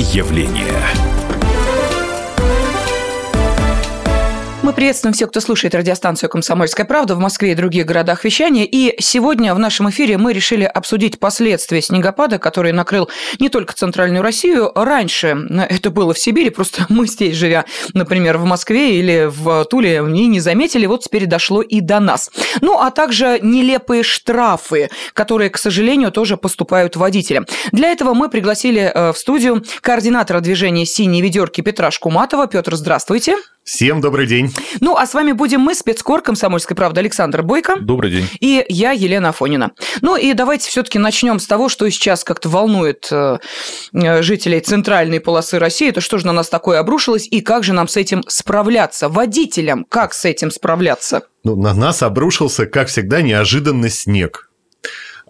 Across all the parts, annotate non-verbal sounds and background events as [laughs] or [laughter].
явление. Приветствуем всех, кто слушает радиостанцию «Комсомольская правда» в Москве и других городах вещания. И сегодня в нашем эфире мы решили обсудить последствия снегопада, который накрыл не только Центральную Россию. Раньше это было в Сибири, просто [laughs] мы здесь, живя, например, в Москве или в Туле, и не заметили. Вот теперь дошло и до нас. Ну, а также нелепые штрафы, которые, к сожалению, тоже поступают водителям. Для этого мы пригласили э, в студию координатора движения «Синие ведерки» Петра Шкуматова. Петр, здравствуйте. Всем добрый день. Ну, а с вами будем мы, спецкор «Комсомольской правды» Александр Бойко. Добрый день. И я, Елена Афонина. Ну, и давайте все таки начнем с того, что сейчас как-то волнует э, жителей центральной полосы России. Это что же на нас такое обрушилось, и как же нам с этим справляться? Водителям как с этим справляться? Ну, на нас обрушился, как всегда, неожиданный снег.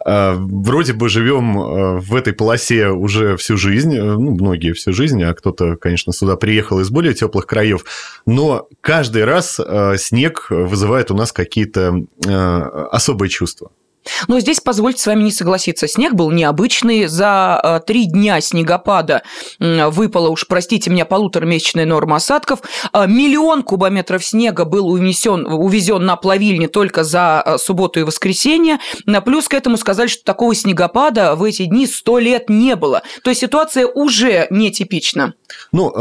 А, вроде бы живем а, в этой полосе уже всю жизнь, э, ну, многие всю жизнь, а кто-то, конечно, сюда приехал из более теплых краев, но каждый раз снег вызывает у нас какие-то особые чувства. Но здесь позвольте с вами не согласиться. Снег был необычный. За э, три дня снегопада выпало уж, простите меня, полуторамесячная норма осадков. Э, миллион кубометров снега был унесен, увезен на плавильне только за э, субботу и воскресенье. Плюс к этому сказали, что такого снегопада в эти дни сто лет не было. То есть ситуация уже нетипична. Ну,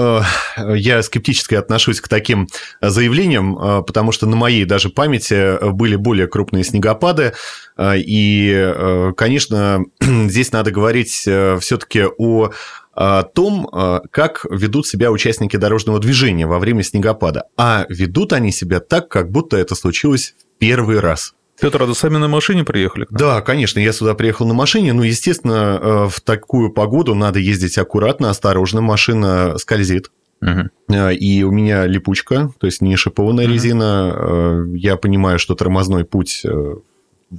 я скептически отношусь к таким заявлениям, потому что на моей даже памяти были более крупные снегопады. И, э, конечно, [clears throat] здесь надо говорить э, все-таки о том, э, как ведут себя участники дорожного движения во время снегопада. А ведут они себя так, как будто это случилось в первый раз. Петр, а вы сами на машине приехали? Да, конечно, я сюда приехал на машине. Ну, естественно, в такую погоду надо ездить аккуратно, осторожно. Машина скользит. Угу. И у меня липучка, то есть не шипованная угу. резина. Я понимаю, что тормозной путь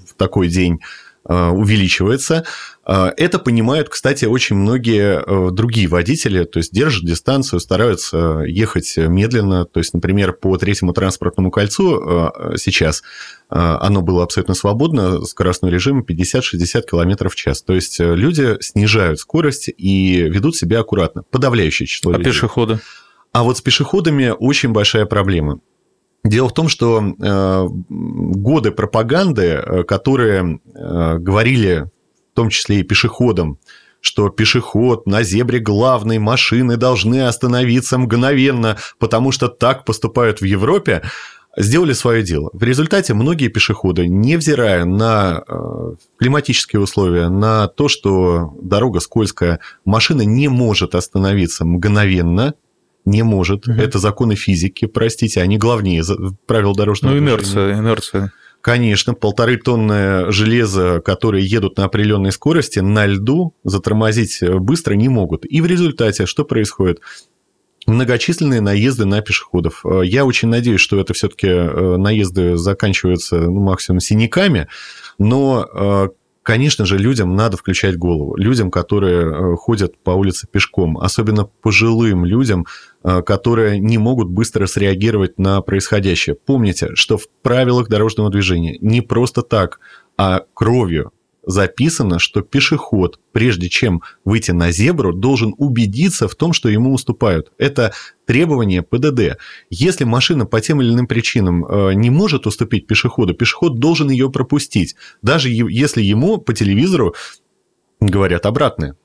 в такой день э, увеличивается. Э, это понимают, кстати, очень многие э, другие водители, то есть держат дистанцию, стараются ехать медленно. То есть, например, по третьему транспортному кольцу сейчас оно было абсолютно свободно, скоростной режим 50-60 км в час. То есть люди снижают скорость и ведут себя аккуратно. Подавляющее число а людей. А пешеходы? А вот с пешеходами очень большая проблема. Дело в том, что э, годы пропаганды, э, которые э, говорили в том числе и пешеходам, что пешеход на зебре главной машины должны остановиться мгновенно, потому что так поступают в Европе, сделали свое дело. В результате многие пешеходы, невзирая на климатические условия, на то, что дорога скользкая, машина не может остановиться мгновенно, не может. Угу. Это законы физики, простите, они главнее правил дорожного ну, инерция, движения. инерция. Конечно, полторы тонны железа, которые едут на определенной скорости, на льду затормозить быстро не могут. И в результате что происходит? Многочисленные наезды на пешеходов. Я очень надеюсь, что это все-таки э, наезды заканчиваются ну, максимум синяками, но э, Конечно же, людям надо включать голову. Людям, которые э, ходят по улице пешком, особенно пожилым людям, э, которые не могут быстро среагировать на происходящее. Помните, что в правилах дорожного движения не просто так, а кровью записано, что пешеход, прежде чем выйти на зебру, должен убедиться в том, что ему уступают. Это требование ПДД. Если машина по тем или иным причинам э, не может уступить пешеходу, пешеход должен ее пропустить, даже если ему по телевизору говорят обратное.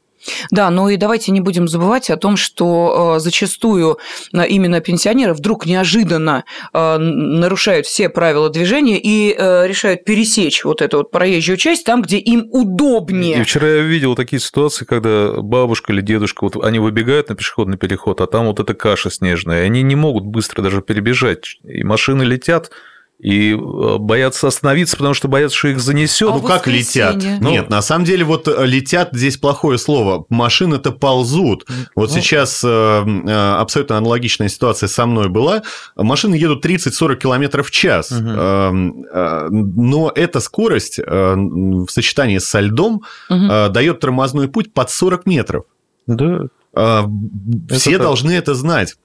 Да, ну и давайте не будем забывать о том, что э, зачастую э, именно пенсионеры вдруг неожиданно э, нарушают все правила движения и решают пересечь вот эту вот проезжую часть там, где им удобнее. И вчера я видел такие ситуации, когда бабушка или дедушка, вот они выбегают на пешеходный переход, а там вот эта каша снежная, и они не могут быстро даже перебежать, и машины летят, и э, боятся остановиться, потому что боятся, что их занесет. А ну как летят? Ну, Нет, на самом деле вот э, летят здесь плохое слово. Машины-то ползут. Вот ну, сейчас э, абсолютно аналогичная ситуация со мной была. Машины едут 30-40 км в час. Угу. Но эта скорость в сочетании со льдом угу. дает тормозной путь под 40 метров. Да. Все это должны так. это знать.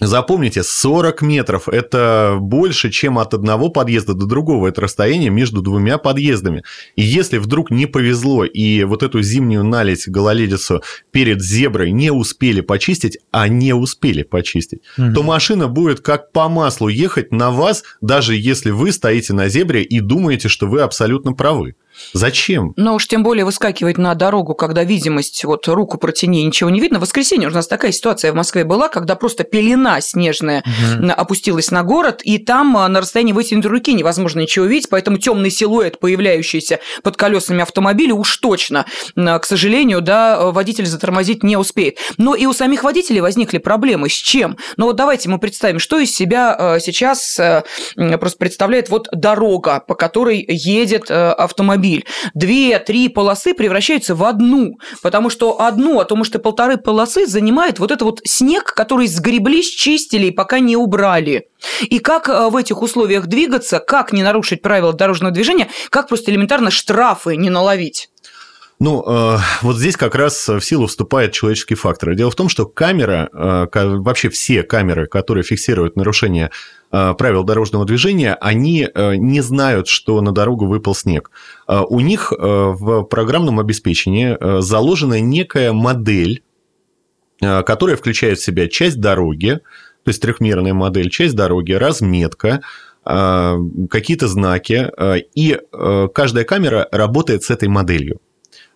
Запомните, 40 метров – это больше, чем от одного подъезда до другого. Это расстояние между двумя подъездами. И если вдруг не повезло, и вот эту зимнюю наледь, гололедицу перед зеброй не успели почистить, а не успели почистить, угу. то машина будет как по маслу ехать на вас, даже если вы стоите на зебре и думаете, что вы абсолютно правы. Зачем? Но уж тем более выскакивать на дорогу, когда видимость, вот руку протяни, ничего не видно. В воскресенье у нас такая ситуация в Москве была, когда просто пелена снежная угу. опустилась на город, и там а, на расстоянии вытянутой руки невозможно ничего видеть, поэтому темный силуэт, появляющийся под колесами автомобиля, уж точно, к сожалению, да, водитель затормозить не успеет. Но и у самих водителей возникли проблемы. С чем? Ну вот давайте мы представим, что из себя а, сейчас а, просто представляет вот дорога, по которой едет автомобиль автомобиль. Две-три полосы превращаются в одну, потому что одну, а то, может, и полторы полосы занимает вот это вот снег, который сгребли, счистили и пока не убрали. И как э, в этих условиях двигаться, как не нарушить правила дорожного движения, как просто элементарно штрафы не наловить. Ну, э, вот здесь как раз в силу вступает человеческий фактор. Дело в том, что камера, э, вообще все камеры, которые фиксируют нарушение э, правил дорожного движения, они не знают, что на дорогу выпал снег. У них в программном обеспечении заложена некая модель, которая включает в себя часть дороги, то есть трехмерная модель, часть дороги, разметка, какие-то знаки, и каждая камера работает с этой моделью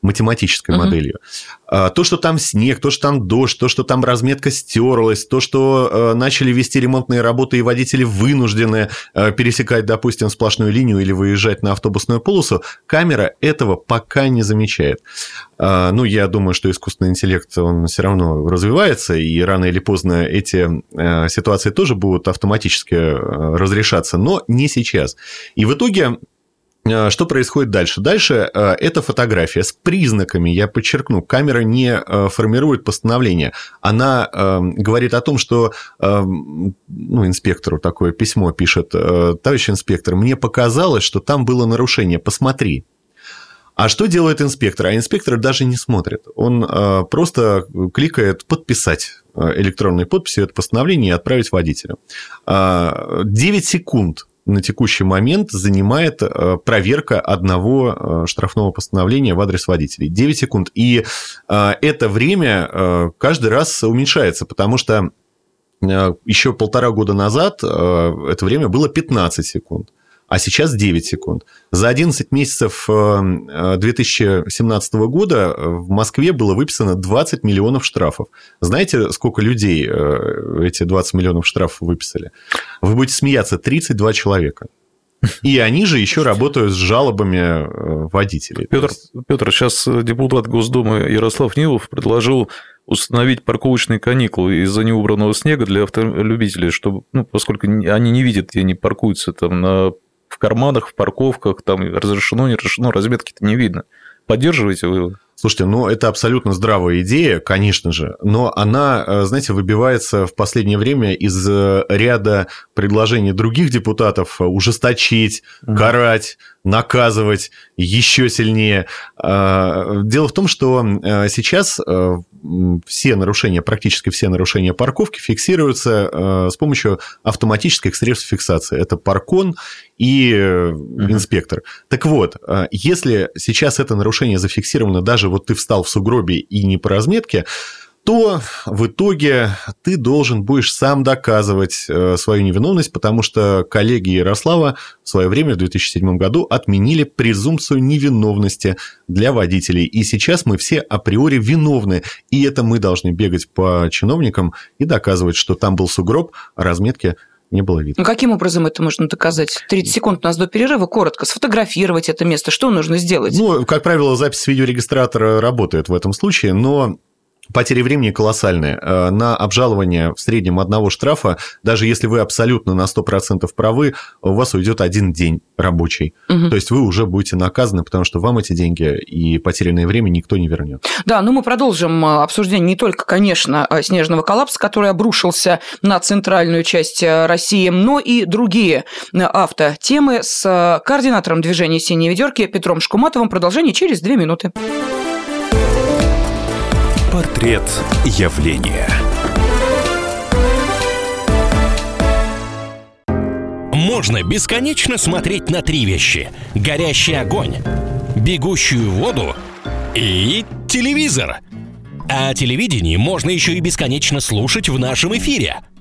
математической угу. моделью. А, то, что там снег, то, что там дождь, то, что там разметка стерлась, то, что э, начали вести ремонтные работы и водители вынуждены э, пересекать, допустим, сплошную линию или выезжать на автобусную полосу, камера этого пока не замечает. А, ну, я думаю, что искусственный интеллект, он все равно развивается, и рано или поздно эти э, ситуации тоже будут автоматически разрешаться, но не сейчас. И в итоге что происходит дальше? Дальше э, это фотография с признаками, я подчеркну, камера не э, формирует постановление, она говорит о том, что ну, инспектору такое письмо пишет, товарищ инспектор, мне показалось, что там было нарушение, посмотри. А что делает инспектор? А инспектор даже не смотрит. Он просто кликает «подписать» электронной подписью это постановление и отправить водителю. 9 секунд на текущий момент занимает э, проверка одного э, штрафного постановления в адрес водителей. 9 секунд. И э, это время каждый раз уменьшается, потому что еще полтора года назад это время было 15 секунд а сейчас 9 секунд. За 11 месяцев 2017 года в Москве было выписано 20 миллионов штрафов. Знаете, сколько людей эти 20 миллионов штрафов выписали? Вы будете смеяться, 32 человека. И они же еще работают с жалобами э, водителей. Петр, Петр, сейчас депутат Госдумы Ярослав Нилов предложил установить парковочные каникулы из-за неубранного снега для автолюбителей, чтобы, ну, поскольку они не видят, где они паркуются там на, в карманах, в парковках, там разрешено, не разрешено, разметки-то не видно. Поддерживаете вы? Слушайте, ну это абсолютно здравая идея, конечно же, но она, э, знаете, выбивается в последнее время из э, ряда предложений других депутатов ужесточить, mm-hmm. карать, наказывать еще сильнее. А, дело в том, что э, сейчас все нарушения, практически все нарушения парковки фиксируются с помощью автоматических средств фиксации. Это паркон и инспектор. Mm-hmm. Так вот, если сейчас это нарушение зафиксировано даже вот ты встал в сугробе и не по разметке, то в итоге ты должен будешь сам доказывать э, свою невиновность, потому что коллеги Ярослава в свое время, в 2007 году, отменили презумпцию невиновности для водителей. И сейчас мы все априори виновны. И это мы должны бегать по чиновникам и доказывать, что там был сугроб, а разметки не было видно. Ну, каким образом это можно доказать? 30 секунд у нас до перерыва, коротко, сфотографировать это место. Что нужно сделать? Ну, как правило, запись видеорегистратора работает в этом случае, но Потери времени колоссальные. Э, на обжалование в среднем одного штрафа, даже если вы абсолютно на 100% правы, у вас уйдет один день рабочий. Угу. То есть вы уже будете наказаны, потому что вам эти деньги и потерянное время никто не вернет. Да, ну мы продолжим э, обсуждение не только, конечно, э, снежного коллапса, который обрушился на центральную часть России, но и другие автотемы с координатором движения «Синие ведерки» Петром Шкуматовым. Продолжение через две минуты. Портрет явления. Можно бесконечно смотреть на три вещи. Горящий огонь, бегущую воду и телевизор. А О телевидении можно еще и бесконечно слушать в нашем эфире –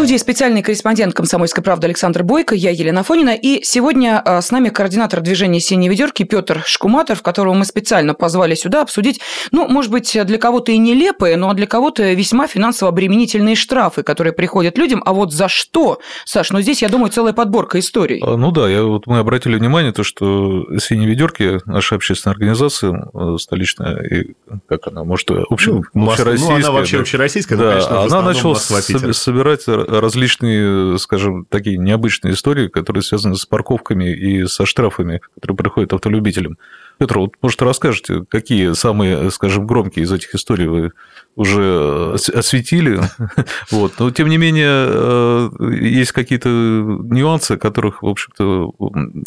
Студии специальный корреспондент «Комсомольской правды» Александр Бойко, я Елена Фонина. И сегодня а, с нами координатор движения «Синие ведерки» Петр Шкуматов, которого мы специально позвали сюда обсудить, ну, может быть, для кого-то и нелепые, но для кого-то весьма финансово обременительные штрафы, которые приходят людям. А вот за что, Саш? Ну, здесь, я думаю, целая подборка историй. А, ну да, я, вот мы обратили внимание, то, что «Синие ведерки», наша общественная организация э, столичная, и как она, может, общем, ну, общероссийская. Ну, она вообще общероссийская, да, конечно, она начала собирать различные, скажем, такие необычные истории, которые связаны с парковками и со штрафами, которые приходят автолюбителям. Петр, вот, может, расскажете, какие самые, скажем, громкие из этих историй вы уже осветили. [laughs] Вот. Но, тем не менее, э, есть какие-то нюансы, которых, в общем-то,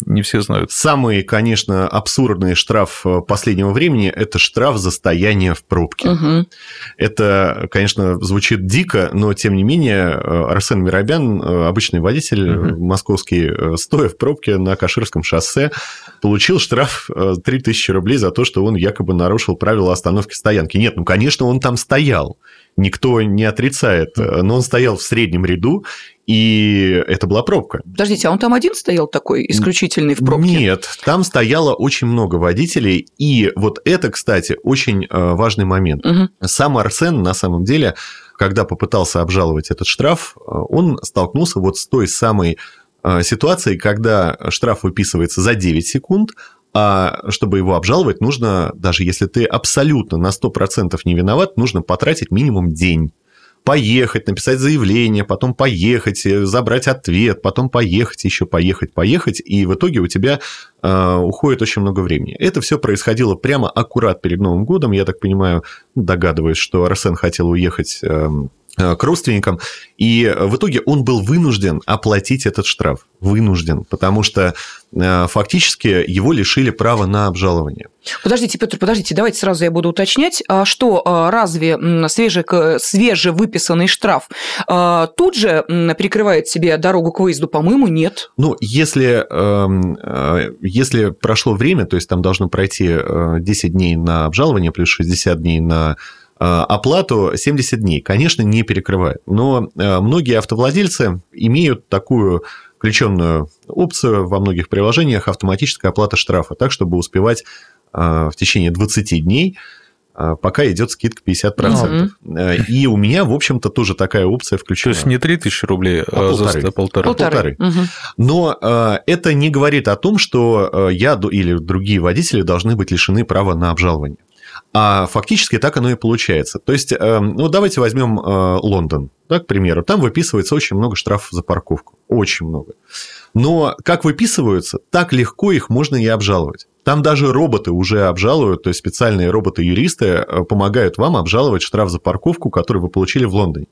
не все знают. Самый, конечно, абсурдный штраф э, последнего времени – это штраф за стояние в пробке. Угу. Это, конечно, звучит дико, но, тем не менее, э, Арсен Миробян, обычный водитель угу. московский, стоя в пробке на Каширском шоссе, получил штраф 3000 рублей за то, что он якобы нарушил правила остановки стоянки. Нет, ну, конечно, он там стоял. Никто не отрицает, но он стоял в среднем ряду, и это была пробка. Подождите, а он там один стоял такой, исключительный в пробке? Нет, там стояло очень много водителей, и вот это, кстати, очень э, важный момент. Угу. Сам Арсен, на самом деле, когда попытался обжаловать этот штраф, э, он столкнулся вот с той самой э, ситуацией, когда штраф выписывается за 9 секунд, а чтобы его обжаловать, нужно, даже если ты абсолютно на 100% не виноват, нужно потратить минимум день. Поехать, написать заявление, потом поехать, э, забрать ответ, потом поехать, еще поехать, поехать, и в итоге у тебя э, уходит очень много времени. Это все происходило прямо аккурат перед Новым годом. Я так понимаю, догадываюсь, что Арсен хотел уехать э, к родственникам. И в итоге он был вынужден оплатить этот штраф. Вынужден, потому что э, фактически его лишили права на обжалование. Подождите, Петр, подождите, давайте сразу я буду уточнять, а что разве свеже, свежевыписанный штраф тут же перекрывает себе дорогу к выезду? По-моему, нет. Ну, если, эм, э, если прошло время, то есть там должно пройти 10 дней на обжалование плюс 60 дней на Э, оплату 70 дней, конечно, не перекрывает. Но э, многие автовладельцы имеют такую включенную опцию во многих приложениях автоматическая оплата штрафа, так, чтобы успевать э, в течение 20 дней пока идет скидка 50%. Mm-hmm. И у меня, в общем-то, тоже такая опция включена. То есть не 3000 рублей, а, а полторы. за полторы. полторы. полторы. Угу. Но это не говорит о том, что я или другие водители должны быть лишены права на обжалование. А фактически так оно и получается. То есть, эм, ну, давайте возьмем э, Лондон, да, к примеру. Там выписывается очень много штрафов за парковку. Очень много. Но как выписываются, так легко их можно и обжаловать. Там даже роботы уже обжалуют, то есть специальные роботы-юристы э, помогают вам обжаловать штраф за парковку, который вы получили в Лондоне.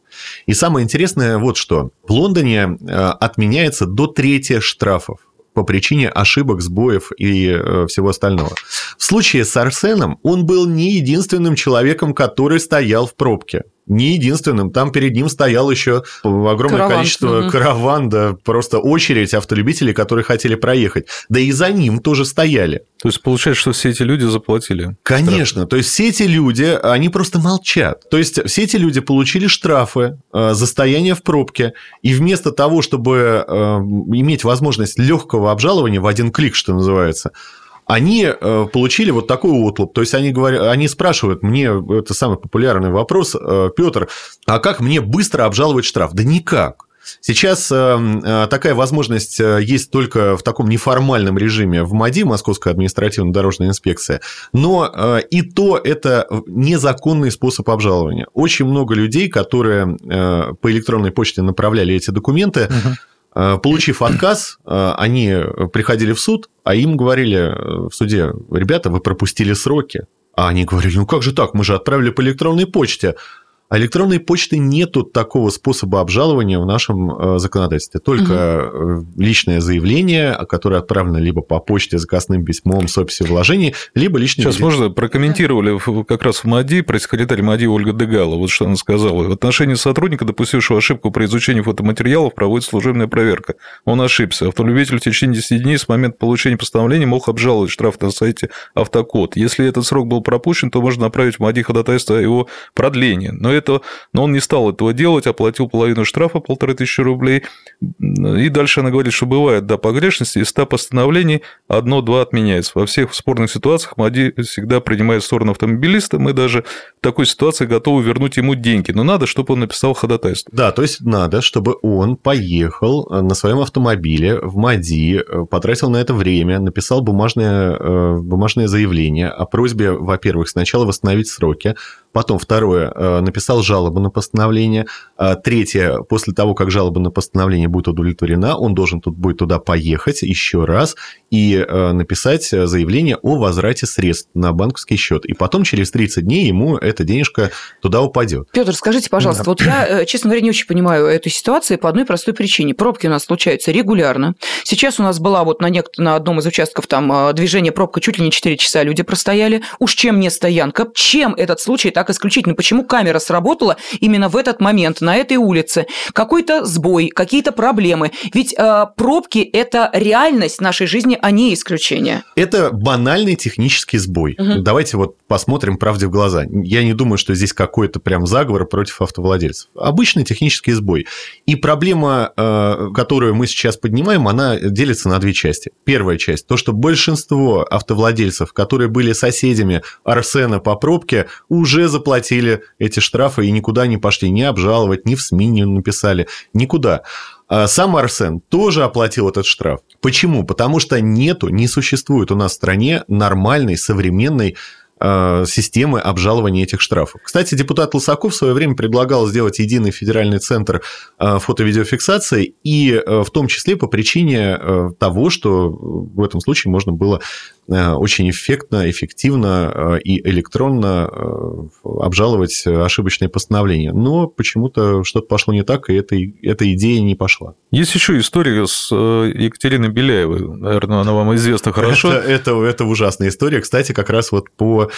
И самое интересное вот что. В Лондоне э, отменяется до трети штрафов по причине ошибок, сбоев и э, всего остального. В случае с Арсеном он был не единственным человеком, который стоял в пробке не единственным. Там перед ним стоял еще огромное караван. количество угу. караван, да, просто очередь автолюбителей, которые хотели проехать. Да и за ним тоже стояли. То есть получается, что все эти люди заплатили? Конечно. Штрафы. То есть все эти люди, они просто молчат. То есть все эти люди получили штрафы э, за стояние в пробке, и вместо того, чтобы э, иметь возможность легкого обжалования в один клик, что называется, они э, получили вот такой отлуп. То есть они, говорят, они спрашивают мне, это самый популярный вопрос, э, Петр, а как мне быстро обжаловать штраф? Да никак. Сейчас э, такая возможность есть только в таком неформальном режиме в МАДИ, Московская административно-дорожная инспекция, но и то это незаконный способ обжалования. Очень много людей, которые по электронной почте направляли эти документы, угу Получив отказ, они приходили в суд, а им говорили в суде, ребята, вы пропустили сроки. А они говорили, ну как же так, мы же отправили по электронной почте. А электронной почты нету такого способа обжалования в нашем э, законодательстве. Только угу. личное заявление, которое отправлено либо по почте заказным письмом с описью вложений, либо личный Сейчас можно прокомментировали как раз в МАДИ, пресс-секретарь МАДИ Ольга Дегала, вот что она сказала. В отношении сотрудника, допустившего ошибку при изучении фотоматериалов, проводится служебная проверка. Он ошибся. Автолюбитель в течение 10 дней с момента получения постановления мог обжаловать штраф на сайте Автокод. Если этот срок был пропущен, то можно направить в МАДИ ходатайство о его продлении. Но это это, но он не стал этого делать, оплатил половину штрафа, полторы тысячи рублей. И дальше она говорит, что бывает, да, погрешности, из 100 постановлений одно-два отменяется. Во всех спорных ситуациях МАДИ всегда принимает сторону автомобилиста, мы даже в такой ситуации готовы вернуть ему деньги, но надо, чтобы он написал ходатайство. Да, то есть надо, чтобы он поехал на своем автомобиле в МАДИ, потратил на это время, написал бумажное, э, бумажное заявление о просьбе, во-первых, сначала восстановить сроки, Потом второе, э, написал жалобу на постановление. А третье, после того, как жалоба на постановление будет удовлетворена, он должен тут будет туда поехать еще раз и э, написать заявление о возврате средств на банковский счет. И потом через 30 дней ему эта денежка туда упадет. Петр, скажите, пожалуйста, да. вот я, э, честно говоря, не очень понимаю эту ситуацию по одной простой причине. Пробки у нас случаются регулярно. Сейчас у нас была вот на, нек- на одном из участков там движение пробка чуть ли не 4 часа люди простояли. Уж чем не стоянка? Чем этот случай так исключительно, почему камера сработала именно в этот момент на этой улице. Какой-то сбой, какие-то проблемы. Ведь э, пробки – это реальность нашей жизни, а не исключение. Это банальный технический сбой. Угу. Давайте вот посмотрим правде в глаза. Я не думаю, что здесь какой-то прям заговор против автовладельцев. Обычный технический сбой. И проблема, э, которую мы сейчас поднимаем, она делится на две части. Первая часть – то, что большинство автовладельцев, которые были соседями Арсена по пробке, уже заплатили эти штрафы и никуда не пошли, ни обжаловать, ни в СМИ не написали, никуда. А сам Арсен тоже оплатил этот штраф. Почему? Потому что нету, не существует у нас в стране нормальной, современной Э, системы обжалования этих штрафов. Кстати, депутат Лысаков в свое время предлагал сделать единый федеральный центр э, фото-видеофиксации, и э, в том числе по причине того, что в этом случае можно было очень эффектно, эффективно и электронно обжаловать ошибочные постановления. Но почему-то что-то пошло не так, и эта, эта идея не пошла. Есть еще история с Екатериной Беляевой. Наверное, она вам известна хорошо. Это, это, это ужасная история. Кстати, как раз вот по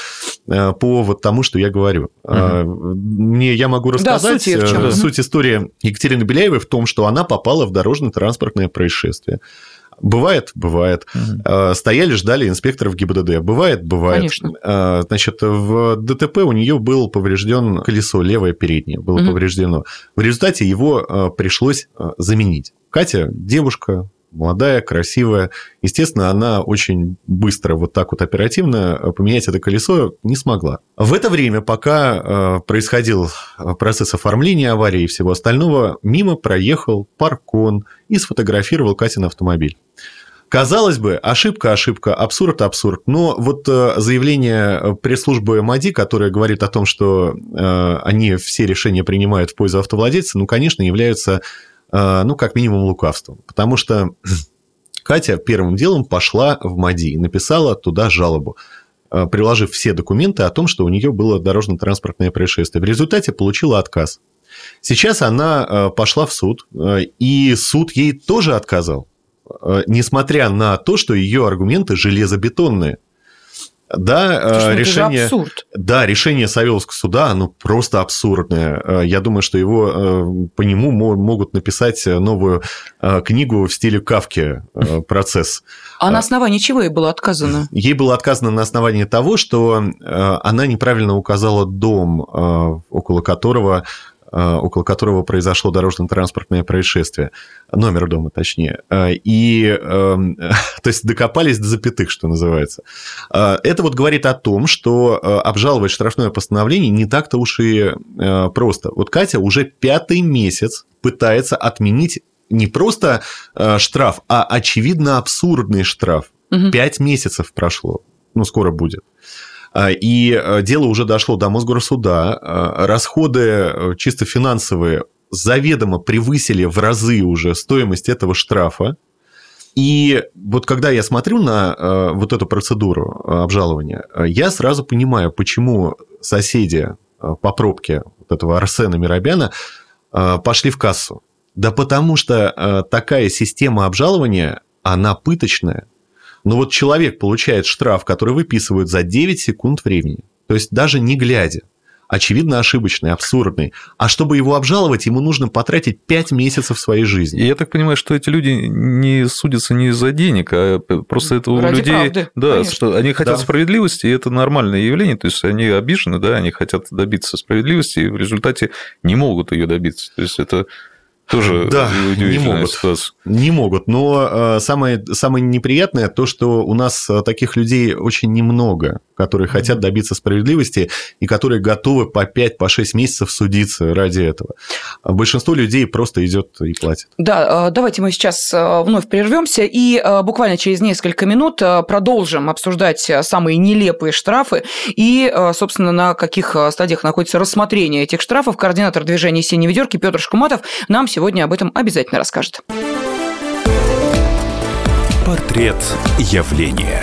Э, по вот тому, что я говорю. Угу. Мне я могу рассказать да, суть, э, суть истории Екатерины Беляевой в том, что она попала в дорожно-транспортное происшествие. Бывает, бывает. Угу. Стояли, ждали инспекторов ГИБДД. Бывает, бывает. Конечно. Значит, в ДТП у нее было поврежден колесо левое переднее, было угу. повреждено. В результате его пришлось заменить. Катя, девушка, молодая, красивая. Естественно, она очень быстро, вот так вот оперативно э, поменять это колесо не смогла. В это время, пока э, происходил э, процесс оформления аварии и всего остального, мимо проехал паркон и сфотографировал Катин автомобиль. Казалось бы, ошибка, ошибка, абсурд, абсурд. Но вот заявление пресс-службы МАДИ, которое говорит о том, что они все решения принимают в пользу автовладельца, ну, конечно, являются ну, как минимум, лукавством. Потому что [clears throat] Катя первым делом пошла в МАДИ и написала туда жалобу а, приложив все документы о том, что у нее было дорожно-транспортное происшествие. В результате получила отказ. Сейчас она а, пошла в суд, и суд ей тоже отказал, несмотря на то, что ее аргументы железобетонные. Да, э, решение, да, решение Савеловского суда, оно просто абсурдное. Э, я думаю, что его э, по нему могут написать новую книгу в стиле Кавки [laughs] «Процесс». А на основании чего ей было отказано? Ей было отказано на основании того, что она неправильно указала дом, около которого Э, около которого произошло дорожно-транспортное происшествие, номер дома точнее, э, и, эм, [laughs] то есть, докопались до запятых, что называется. Э, это вот говорит о том, что обжаловать штрафное постановление не так-то уж и просто. Вот Катя уже пятый месяц пытается отменить не просто штраф, а очевидно абсурдный штраф. Пять месяцев прошло, ну, скоро будет. А, и э, дело уже дошло до Мосгорсуда. А, расходы э, чисто финансовые заведомо превысили в разы уже стоимость этого штрафа. И вот когда я смотрю на э, вот эту процедуру обжалования, я сразу понимаю, почему соседи по пробке вот этого Арсена Миробяна пошли в кассу. Да потому что такая система обжалования, она пыточная. Но вот человек получает штраф, который выписывают за 9 секунд времени. То есть даже не глядя очевидно ошибочный, абсурдный. А чтобы его обжаловать, ему нужно потратить 5 месяцев своей жизни. И я так понимаю, что эти люди не судятся не из-за денег, а просто это у Ради людей... правды, да, конечно. что они хотят Да. справедливости, и это нормальное явление. То есть они обижены, да, они хотят добиться справедливости, и в результате не могут ее добиться. То есть это тоже Да, не могут. ситуация. Не могут. Но э, самое, самое неприятное то, что у нас э, таких людей очень немного, которые хотят добиться справедливости и которые готовы по 5-6 по шесть месяцев судиться ради этого. А Большинство людей просто идет и платит. Да, э, давайте мы сейчас э, вновь прервемся и э, буквально через несколько минут продолжим обсуждать самые нелепые штрафы и, собственно, на каких стадиях находится рассмотрение этих штрафов. Координатор движения «Синей ведерки» Петр Шкуматов нам сегодня об этом обязательно расскажет. Портрет явления.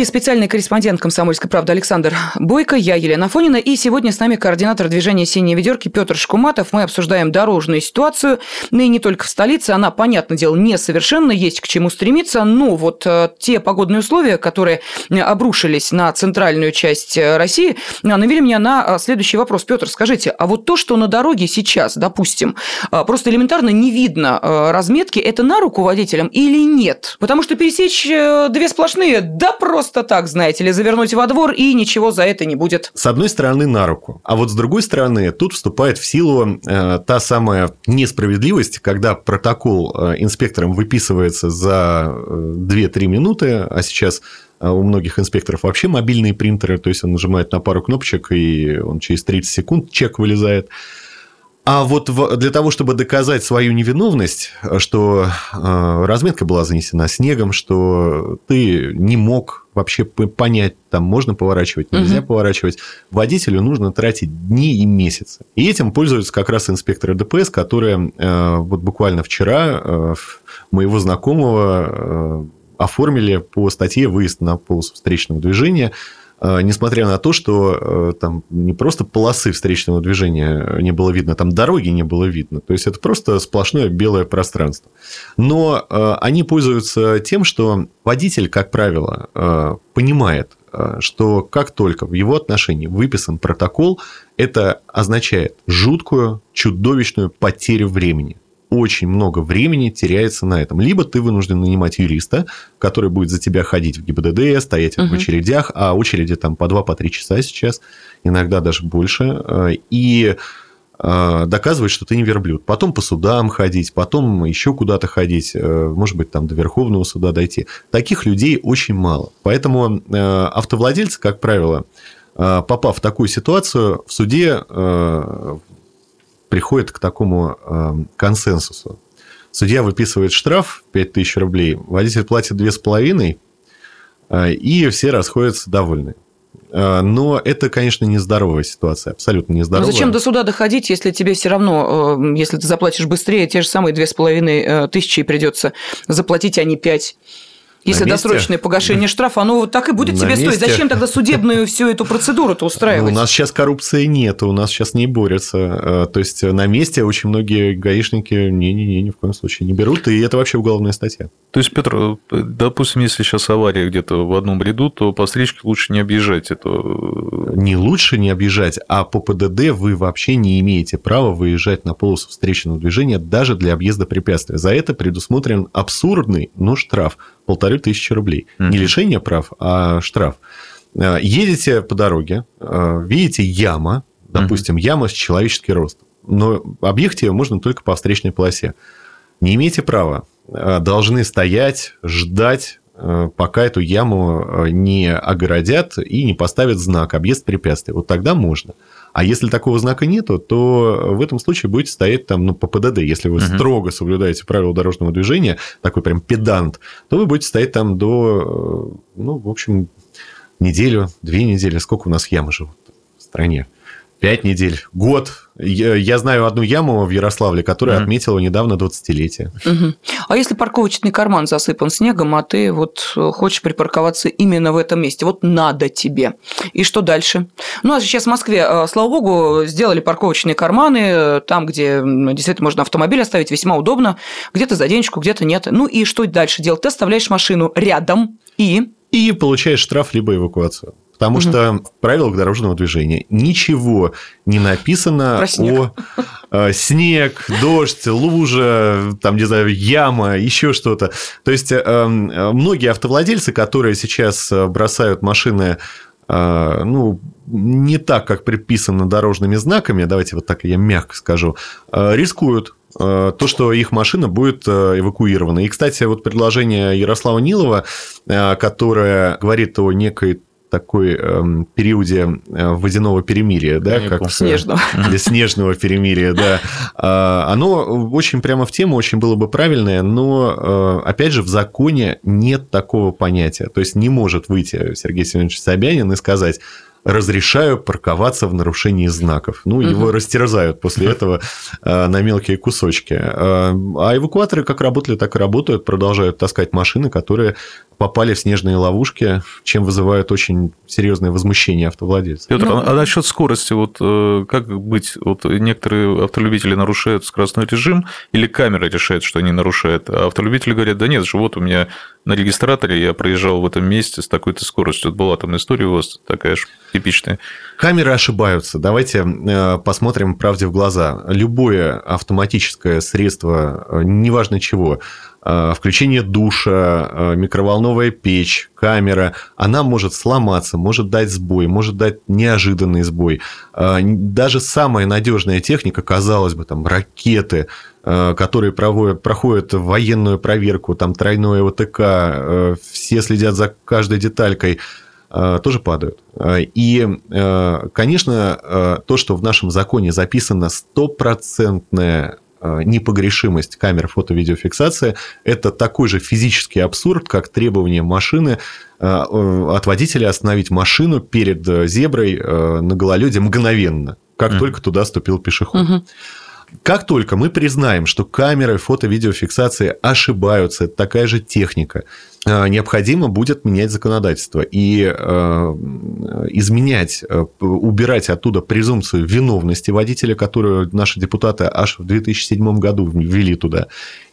Студии специальный корреспондент «Комсомольской правды» Александр Бойко, я Елена Фонина, и сегодня с нами координатор движения «Синие ведерки» Петр Шкуматов. Мы обсуждаем дорожную ситуацию, ну и не только в столице, она, понятное дело, несовершенна, есть к чему стремиться, но вот э, те погодные условия, которые э, обрушились на центральную часть э, России, навели меня на следующий вопрос. Петр, скажите, а вот то, что на дороге сейчас, допустим, просто элементарно не видно разметки, это на руку водителям или нет? Потому что пересечь две сплошные, да просто так, знаете ли, завернуть во двор, и ничего за это не будет. С одной стороны, на руку. А вот с другой стороны, тут вступает в силу э, та самая несправедливость, когда протокол э, инспектором выписывается за э, 2-3 минуты, а сейчас э, у многих инспекторов вообще мобильные принтеры, то есть он нажимает на пару кнопочек, и он через 30 секунд чек вылезает. А вот в- для того, чтобы доказать свою невиновность, что э, разметка была занесена снегом, что ты не мог вообще понять, там можно поворачивать, нельзя Мгм. поворачивать, водителю нужно тратить дни и месяцы. И этим пользуются как раз инспекторы ДПС, которые э, вот буквально вчера э, моего знакомого э, оформили по статье «Выезд на полосу встречного движения», Э, несмотря на то, что э, там не просто полосы встречного движения не было видно, там дороги не было видно. То есть это просто сплошное белое пространство. Но э, они пользуются тем, что водитель, как правило, э, понимает, э, что как только в его отношении выписан протокол, это означает жуткую, чудовищную потерю времени очень много времени теряется на этом. Либо ты вынужден нанимать юриста, который будет за тебя ходить в ГИБДД, стоять в Мгм. очередях, а очереди там по 2-3 часа сейчас, иногда даже больше, э, и э, доказывать, что ты не верблюд. Потом по судам ходить, потом еще куда-то ходить, э, может быть, там до Верховного суда дойти. Таких людей очень мало. Поэтому автовладельцы, как правило, попав в такую ситуацию, в суде приходит к такому э, консенсусу. Судья выписывает штраф 5000 рублей, водитель платит 2,5, э, и все расходятся довольны. Э, Но это, конечно, нездоровая ситуация, абсолютно Но нездоровая. Ну, зачем до суда доходить, если тебе все равно, э, если ты заплатишь быстрее, те же самые две с половиной э, тысячи придется заплатить, а не пять? Если месте? досрочное погашение штрафа, оно вот так и будет На тебе стоить. месте? Зачем тогда судебную всю эту процедуру-то Ну, устраивать? у нас сейчас коррупции нет, у нас сейчас не борются. Э, То есть на месте очень многие гаишники не-не-не, ни в коем случае не берут, и это вообще уголовная статья. То есть, Петр, э, допустим, если сейчас авария где-то в одном ряду, то по встречке лучше не объезжать это. э, Не лучше не объезжать, а по ПДД вы вообще не имеете права выезжать на полосу встречного движения даже для объезда препятствия. За это предусмотрен абсурдный, но штраф полторы тысячи рублей. Мгм. Не лишение прав, а штраф. Э, Едете по дороге, э, видите яма, допустим, яма с человеческий рост, но объехать ее можно только по встречной полосе. Не имеете права. Э, Должны стоять, ждать, пока эту яму не огородят и не поставят знак «Объезд препятствий». Вот тогда можно. А если такого знака нету, то в этом случае будете стоять там ну, по ПДД. Если вы Мгм. строго соблюдаете правила дорожного движения, такой прям педант, то вы будете стоять там до, э, ну, в общем, неделю, две недели. Сколько у нас ямы живут в стране? Пять недель, год. Я, я знаю одну яму в Ярославле, которая Мгм. отметила недавно 20-летие. Мгм. А если парковочный карман засыпан снегом, а ты вот э, хочешь припарковаться именно в этом месте, вот надо тебе. И что дальше? Ну, а сейчас в Москве, э, слава богу, сделали парковочные карманы, э, там, где действительно можно автомобиль оставить, весьма удобно. Где-то за денежку, где-то нет. Ну и что дальше делать? Ты оставляешь машину рядом и... и получаешь штраф либо эвакуацию. Потому Мгм. что в правилах дорожного движения ничего не написано Про снег. о э, снег, дождь, лужа, там, не знаю, яма, еще что-то. То есть, э, э, многие автовладельцы, которые сейчас э, бросают машины э, ну, не так, как предписано дорожными знаками, давайте вот так я мягко скажу, э, рискуют э, то, что их машина будет эвакуирована. И, кстати, вот предложение Ярослава Нилова, которое говорит о некой такой эм, периоде э, водяного перемирия, да, Каникул. как э, Снежного. [laughs] для снежного перемирия, да. А, Оно очень прямо в тему, очень было бы правильное, но, э, опять же, в законе нет такого понятия. То есть, не может выйти Сергей Семенович Собянин и сказать, разрешаю парковаться в нарушении знаков. Ну, его Мгм. растерзают после этого э, на мелкие кусочки. Э, А эвакуаторы как работали, так и работают, продолжают таскать машины, которые попали в снежные ловушки, чем вызывают очень серьезное возмущение автовладельцев. Петр, Ну- а насчет скорости, вот э, как быть? Вот некоторые автолюбители нарушают скоростной режим, или камера решает, что они нарушают, а автолюбители говорят, да нет, же вот у меня на регистраторе я проезжал в этом месте с такой-то скоростью. Вот была там история у вас такая же типичная. Камеры ошибаются. Давайте э, посмотрим правде в глаза. Любое автоматическое средство, э, неважно чего, э, включение душа, микроволновая печь, камера, она может сломаться, может дать сбой, может дать неожиданный сбой. Даже самая надежная техника, казалось бы, там ракеты, которые проводят, проходят военную проверку, там тройное ОТК, все следят за каждой деталькой, тоже падают. Э, И, э, конечно, э, то, что в нашем законе записано стопроцентная э, непогрешимость камер фото-видеофиксации, это такой же физический абсурд, как требование машины э, э, от водителя остановить машину перед э, зеброй э, на гололеде мгновенно, как Мгм. только туда ступил пешеход. Мгм. Как только мы признаем, что камеры фото-видеофиксации ошибаются, это такая же техника, э, необходимо будет менять законодательство и э, изменять, э, убирать оттуда презумпцию виновности водителя, которую наши депутаты аж в 2007 году ввели туда,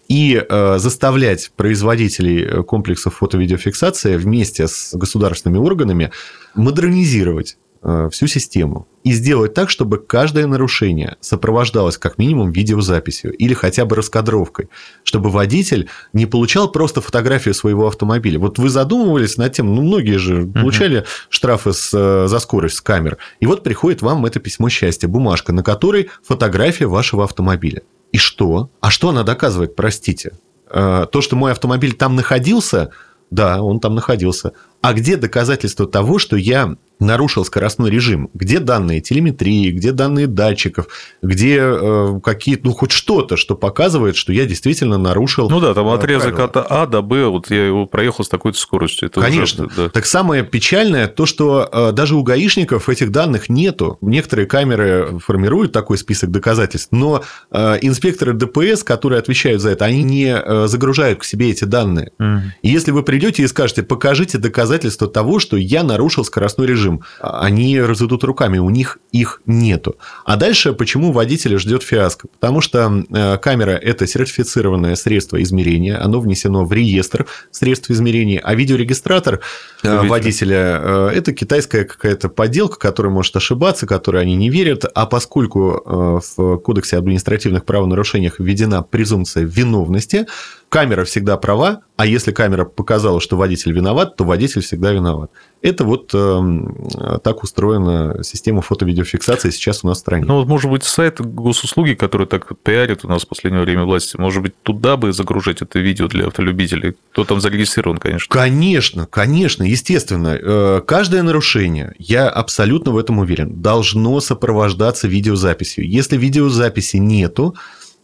и э, заставлять производителей э, комплексов фото-видеофиксации вместе с государственными органами модернизировать э, всю систему и сделать так, чтобы каждое нарушение сопровождалось как минимум видеозаписью или хотя бы раскадровкой, чтобы водитель не получал просто фотографию своего автомобиля. Вот вы задумывались над тем, ну, многие же получали штрафы с, э, за скорость с камер, и вот приходит вам это письмо счастья, бумажка, на которой фотография вашего автомобиля. И что? А что она доказывает, простите? Э, То, что мой автомобиль там находился, да, он там находился. А где доказательства того, что я нарушил скоростной режим? Где данные телеметрии, где данные датчиков, где э, какие-то, ну, хоть что-то, что показывает, что я действительно нарушил Ну да, там э, отрезок правила? от А до Б, вот я его проехал с такой-то скоростью. Это Конечно. да. Так самое печальное то, что э, даже у гаишников этих данных нету. Некоторые камеры формируют такой список доказательств, но э, инспекторы ДПС, которые отвечают за это, они не э, загружают к себе эти данные. Мгм. И если вы придете и скажете, покажите доказательства доказательство того, что я нарушил скоростной режим. Они разведут руками, у них их нету. А дальше почему водителя ждет фиаско? Потому что э, камера – это сертифицированное средство измерения, оно внесено в реестр средств измерения, а видеорегистратор э, водителя э, – это китайская какая-то подделка, которая может ошибаться, которой они не верят, а поскольку в Кодексе административных правонарушениях введена презумпция виновности, камера всегда права, а если камера показала, что водитель виноват, то водитель всегда виноват. Это вот э, так устроена система фото-видеофиксации сейчас у нас в стране. Ну, вот, может быть, сайт госуслуги, который так пиарит у нас в последнее время власти, может быть, туда бы загружать это видео для автолюбителей? Кто там зарегистрирован, конечно. Конечно, конечно, естественно. Э, каждое нарушение, я абсолютно в этом уверен, должно сопровождаться видеозаписью. Если видеозаписи нету,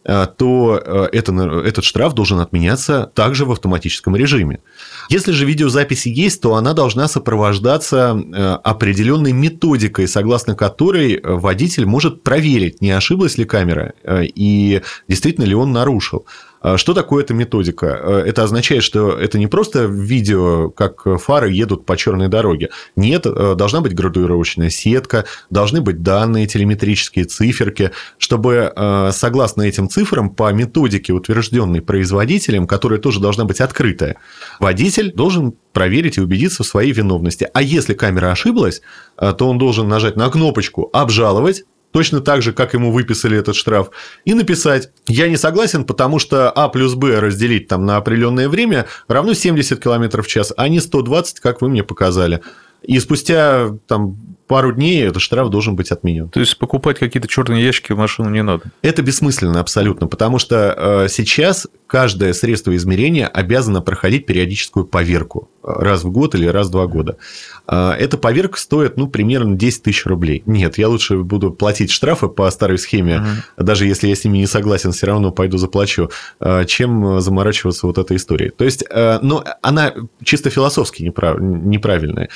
то э, это, этот штраф должен отменяться также в автоматическом режиме. Если же видеозаписи есть, то она должна сопровождаться э, определенной методикой, согласно которой водитель может проверить, не ошиблась ли камера и действительно ли он нарушил. А что такое эта методика? Э, это означает, что это не просто видео, как фары едут по черной дороге. Нет, э, должна быть градуировочная сетка, должны быть данные, телеметрические циферки, чтобы э, согласно этим цифрам по методике, утвержденной производителем, которая тоже должна быть открытая, водитель должен проверить и убедиться в своей виновности. А если камера ошиблась, то он должен нажать на кнопочку «Обжаловать», точно так же, как ему выписали этот штраф, и написать «Я не согласен, потому что А плюс Б разделить там на определенное время равно 70 км в час, а не 120, как вы мне показали». И спустя там пару дней этот штраф должен быть отменен. То есть покупать какие-то черные ящики в машину не надо? Это бессмысленно абсолютно, потому что э, сейчас каждое средство измерения обязано проходить периодическую поверку раз в год или раз в два года. Э, эта поверка стоит ну, примерно 10 тысяч рублей. Нет, я лучше буду платить штрафы по старой схеме, угу. даже если я с ними не согласен, все равно пойду заплачу, э, чем заморачиваться вот этой историей. То есть, но она чисто философски неправ... неправильная.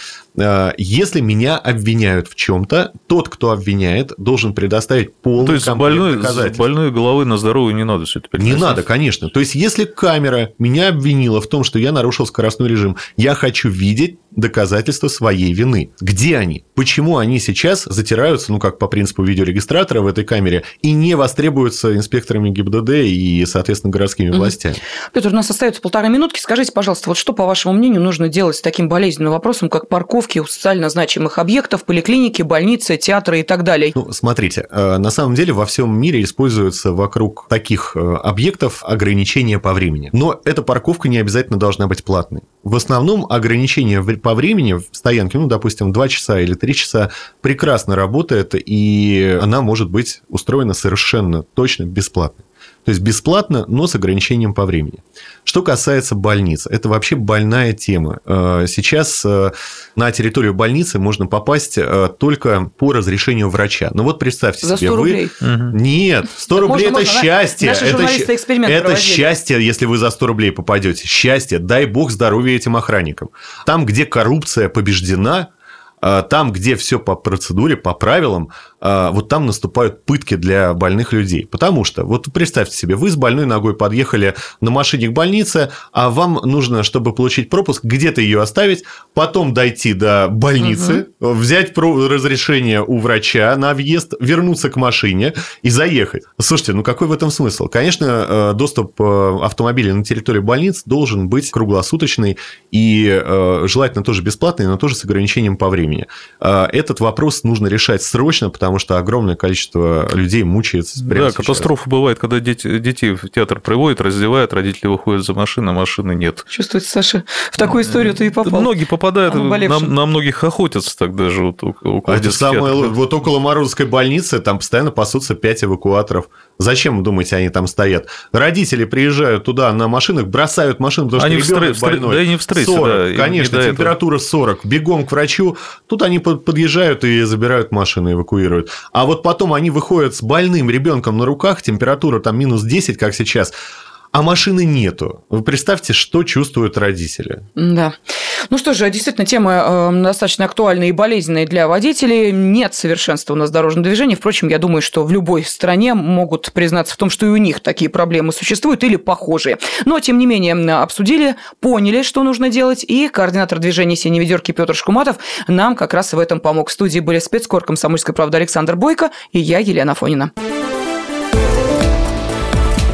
Если меня обвиняют в чем-то, тот, кто обвиняет, должен предоставить полный То есть больной, доказательств. больной головы на здоровую не надо все это Не надо, конечно. То есть, если камера меня обвинила в том, что я нарушил скоростной режим, я хочу видеть доказательства своей вины. Где они? Почему они сейчас затираются, ну, как по принципу видеорегистратора в этой камере, и не востребуются инспекторами ГИБДД и, соответственно, городскими властями? Петр, у нас остается полторы минутки. Скажите, пожалуйста, вот что, по вашему мнению, нужно делать с таким болезненным вопросом, как парковки у социально значимых объектов, поликлиники, больницы, театры и так далее? Ну, смотрите, э, на самом деле во всем мире используются вокруг таких э, объектов ограничения по времени. Но эта парковка не обязательно должна быть платной. В основном ограничения по времени в стоянке, ну, допустим, 2 часа или 3 часа, прекрасно работает, и она может быть устроена совершенно точно бесплатно. То есть бесплатно, но с ограничением по времени. Что касается больниц, это вообще больная тема. Э, сейчас э, на территорию больницы можно попасть э, только по разрешению врача. Ну вот представьте За 100 себе, рублей. вы... Нет, 100 рублей можно, это можно. счастье. Наши это это проводили. счастье, если вы за 100 рублей попадете. Счастье. Дай бог здоровья этим охранникам. Там, где коррупция побеждена, там, где все по процедуре, по правилам, вот там наступают пытки для больных людей. Потому что, вот представьте себе, вы с больной ногой подъехали на машине к больнице, а вам нужно, чтобы получить пропуск, где-то ее оставить, потом дойти до больницы, угу. взять разрешение у врача на въезд, вернуться к машине и заехать. Слушайте, ну какой в этом смысл? Конечно, э, доступ э, автомобиля на территорию больниц должен быть круглосуточный и э, желательно тоже бесплатный, но тоже с ограничением по времени. Этот вопрос нужно решать срочно, потому потому что огромное количество людей мучается Да, катастрофа сейчас. бывает, когда дети, детей в театр приводят, раздевают, родители выходят за машиной, а машины нет. Чувствуете, Саша, в такую историю ты и попал. Многие попадают, на, на многих охотятся так даже. Вот, около а это самое, вот около Морозовской больницы там постоянно пасутся 5 эвакуаторов. Зачем, вы думаете, они там стоят? Родители приезжают туда на машинах, бросают машину, потому они что ребенок в больной. Да, они в стрессе, 40, да, конечно, температура этого. 40. Бегом к врачу. Тут они подъезжают и забирают машины, эвакуируют. А вот потом они выходят с больным ребенком на руках, температура там минус 10, как сейчас, а машины нету. Вы представьте, что чувствуют родители. Да. Ну что же, действительно, тема э, достаточно актуальная и болезненная для водителей. Нет совершенства у нас дорожного движения. Впрочем, я думаю, что в любой стране могут признаться в том, что и у них такие проблемы существуют или похожие. Но, тем не менее, обсудили, поняли, что нужно делать, и координатор движения «Синей ведерки» Петр Шкуматов нам как раз в этом помог. В студии были спецкор «Комсомольской правды» Александр Бойко и я, Елена Фонина.